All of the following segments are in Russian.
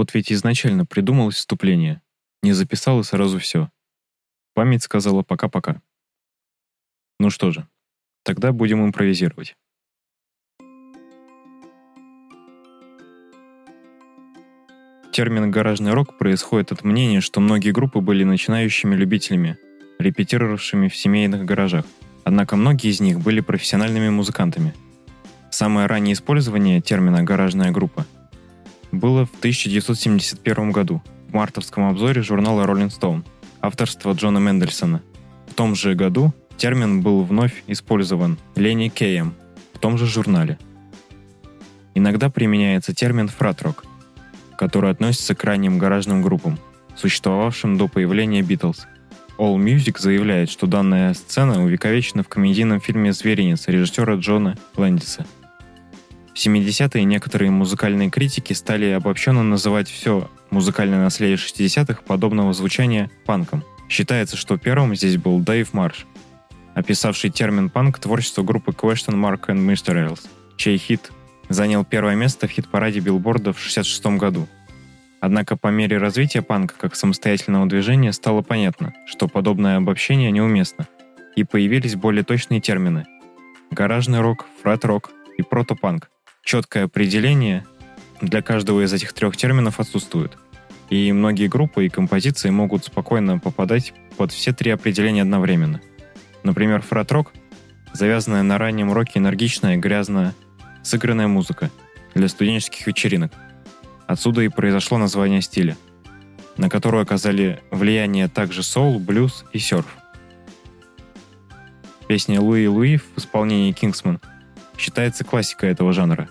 Вот ведь изначально придумалось вступление. Не записал и сразу все. Память сказала пока-пока. Ну что же, тогда будем импровизировать. Термин «гаражный рок» происходит от мнения, что многие группы были начинающими любителями, репетировавшими в семейных гаражах. Однако многие из них были профессиональными музыкантами. Самое раннее использование термина «гаражная группа» было в 1971 году в мартовском обзоре журнала Rolling Stone, авторства Джона Мендельсона. В том же году термин был вновь использован Ленни Кеем в том же журнале. Иногда применяется термин «фратрок», который относится к ранним гаражным группам, существовавшим до появления Битлз. All Music заявляет, что данная сцена увековечена в комедийном фильме «Зверинец» режиссера Джона Лэндиса. В 70-е некоторые музыкальные критики стали обобщенно называть все музыкальное наследие 60-х подобного звучания панком. Считается, что первым здесь был Дэйв Марш, описавший термин панк творчество группы Question Mark and Mr. Rails, чей хит занял первое место в хит-параде билборда в 1966 году. Однако по мере развития панка как самостоятельного движения стало понятно, что подобное обобщение неуместно, и появились более точные термины – гаражный рок, фрат-рок и протопанк. Четкое определение для каждого из этих трех терминов отсутствует, и многие группы и композиции могут спокойно попадать под все три определения одновременно. Например, фрат-рок – завязанная на раннем роке энергичная, грязная, сыгранная музыка для студенческих вечеринок. Отсюда и произошло название стиля, на которую оказали влияние также соул, блюз и серф. Песня «Луи Луи» в исполнении «Кингсман» считается классикой этого жанра.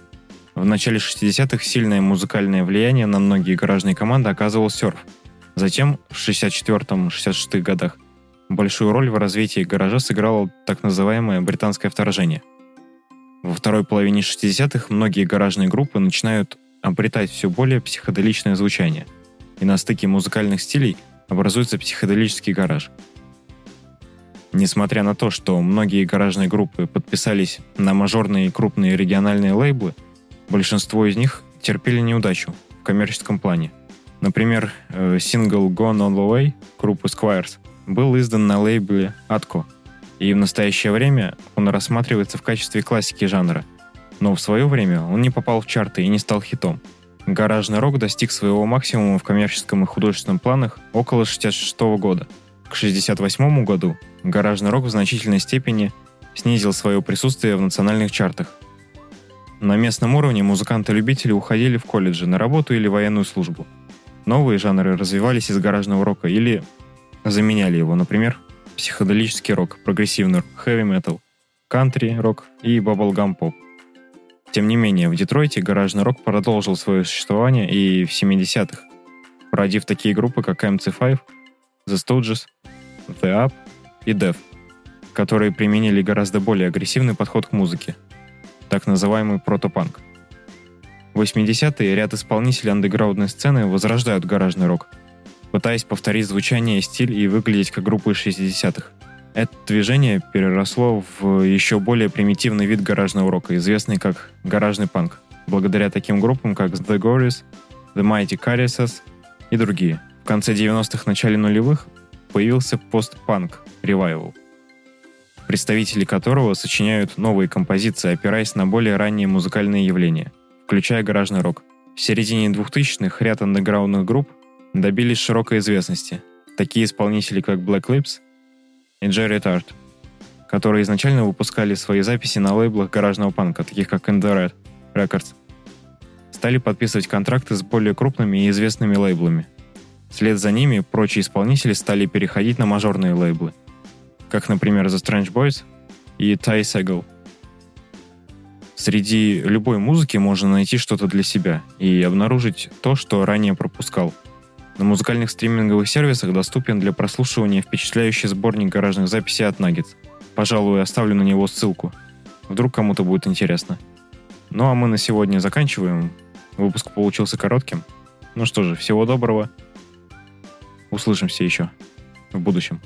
В начале 60-х сильное музыкальное влияние на многие гаражные команды оказывал серф. Затем, в 64-66 годах, большую роль в развитии гаража сыграло так называемое британское вторжение – во второй половине 60-х многие гаражные группы начинают обретать все более психоделичное звучание, и на стыке музыкальных стилей образуется психоделический гараж. Несмотря на то, что многие гаражные группы подписались на мажорные и крупные региональные лейблы, большинство из них терпели неудачу в коммерческом плане. Например, э, сингл Gone All The Way группы Squires был издан на лейбле Atco – и в настоящее время он рассматривается в качестве классики жанра. Но в свое время он не попал в чарты и не стал хитом. Гаражный рок достиг своего максимума в коммерческом и художественном планах около 66 года. К 68 году гаражный рок в значительной степени снизил свое присутствие в национальных чартах. На местном уровне музыканты-любители уходили в колледжи на работу или военную службу. Новые жанры развивались из гаражного рока или заменяли его, например, психоделический рок, прогрессивный рок, хэви-метал, кантри-рок и баблгам-поп. Тем не менее, в Детройте гаражный рок продолжил свое существование и в 70-х, породив такие группы, как MC5, The Stooges, The Up и Def, которые применили гораздо более агрессивный подход к музыке, так называемый протопанк. В 80-е ряд исполнителей андеграундной сцены возрождают гаражный рок – пытаясь повторить звучание стиль и выглядеть как группы 60-х. Это движение переросло в еще более примитивный вид гаражного рока, известный как гаражный панк, благодаря таким группам, как The Gories, The Mighty Caritas и другие. В конце 90-х, начале нулевых появился постпанк ревайвал, представители которого сочиняют новые композиции, опираясь на более ранние музыкальные явления, включая гаражный рок. В середине 2000-х ряд андеграундных групп добились широкой известности. Такие исполнители, как Black Lips и Jerry Tart, которые изначально выпускали свои записи на лейблах гаражного панка, таких как In Records, стали подписывать контракты с более крупными и известными лейблами. Вслед за ними прочие исполнители стали переходить на мажорные лейблы, как, например, The Strange Boys и Ty Segall. Среди любой музыки можно найти что-то для себя и обнаружить то, что ранее пропускал – на музыкальных стриминговых сервисах доступен для прослушивания впечатляющий сборник гаражных записей от Nuggets. Пожалуй, оставлю на него ссылку. Вдруг кому-то будет интересно. Ну а мы на сегодня заканчиваем. Выпуск получился коротким. Ну что же, всего доброго. Услышимся еще в будущем.